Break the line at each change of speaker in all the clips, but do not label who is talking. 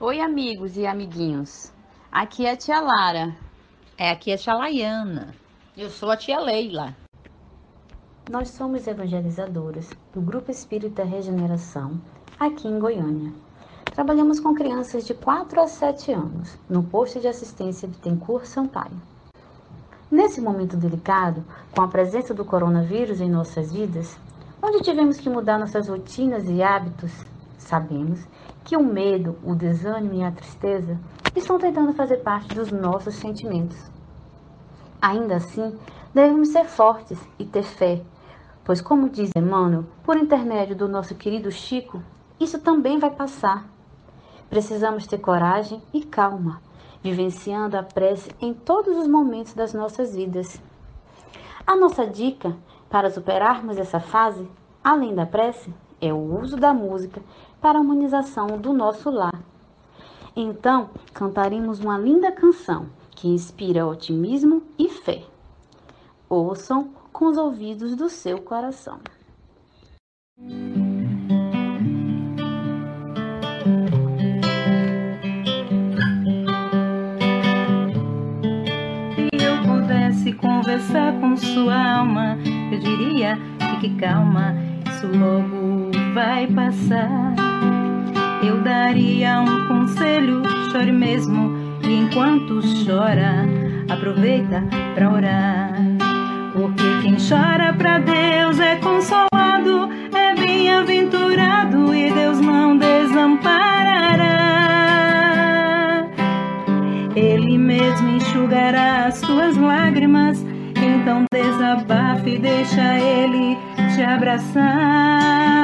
Oi, amigos e amiguinhos. Aqui é a tia Lara.
É, aqui é a tia Laiana. Eu sou a tia Leila.
Nós somos evangelizadoras do Grupo Espírita Regeneração, aqui em Goiânia. Trabalhamos com crianças de 4 a 7 anos, no posto de assistência de Tencourt Sampaio. Nesse momento delicado, com a presença do coronavírus em nossas vidas, onde tivemos que mudar nossas rotinas e hábitos, sabemos que o medo, o desânimo e a tristeza estão tentando fazer parte dos nossos sentimentos. Ainda assim, devemos ser fortes e ter fé, pois, como diz Emmanuel, por intermédio do nosso querido Chico, isso também vai passar. Precisamos ter coragem e calma, vivenciando a prece em todos os momentos das nossas vidas. A nossa dica para superarmos essa fase, além da prece, é o uso da música para a humanização do nosso lar. Então, cantaremos uma linda canção que inspira otimismo e fé. Ouçam com os ouvidos do seu coração.
Conversar com sua alma, eu diria: fique calma, isso logo vai passar. Eu daria um conselho, chore mesmo, e enquanto chora, aproveita para orar. Porque quem chora para Deus é consolado, é bem-aventurado e Deus não desamparará. Ele mesmo enxugará as tuas lágrimas, então desabafe e deixa ele te abraçar.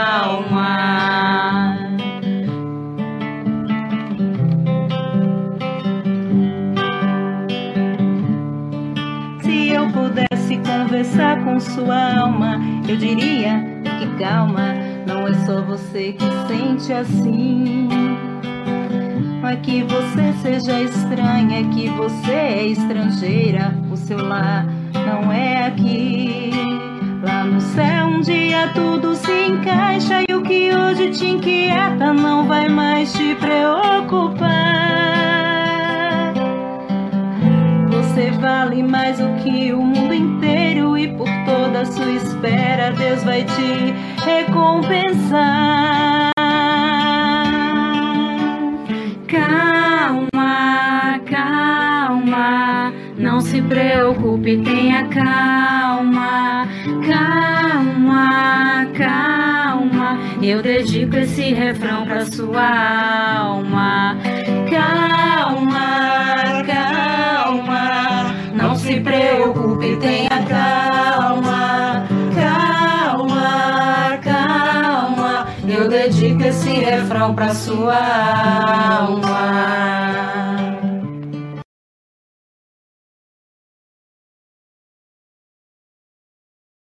Com sua alma, eu diria que calma, não é só você que sente assim. É que você seja estranha, é que você é estrangeira. O seu lar não é aqui. Lá no céu um dia tudo se encaixa e o que hoje te inquieta não vai mais te preocupar. Você vale mais do que o mundo sua espera Deus vai te recompensar.
Calma, calma, não se preocupe, tenha calma, calma, calma. Eu dedico esse refrão pra sua alma. Dedico esse refrão pra sua alma.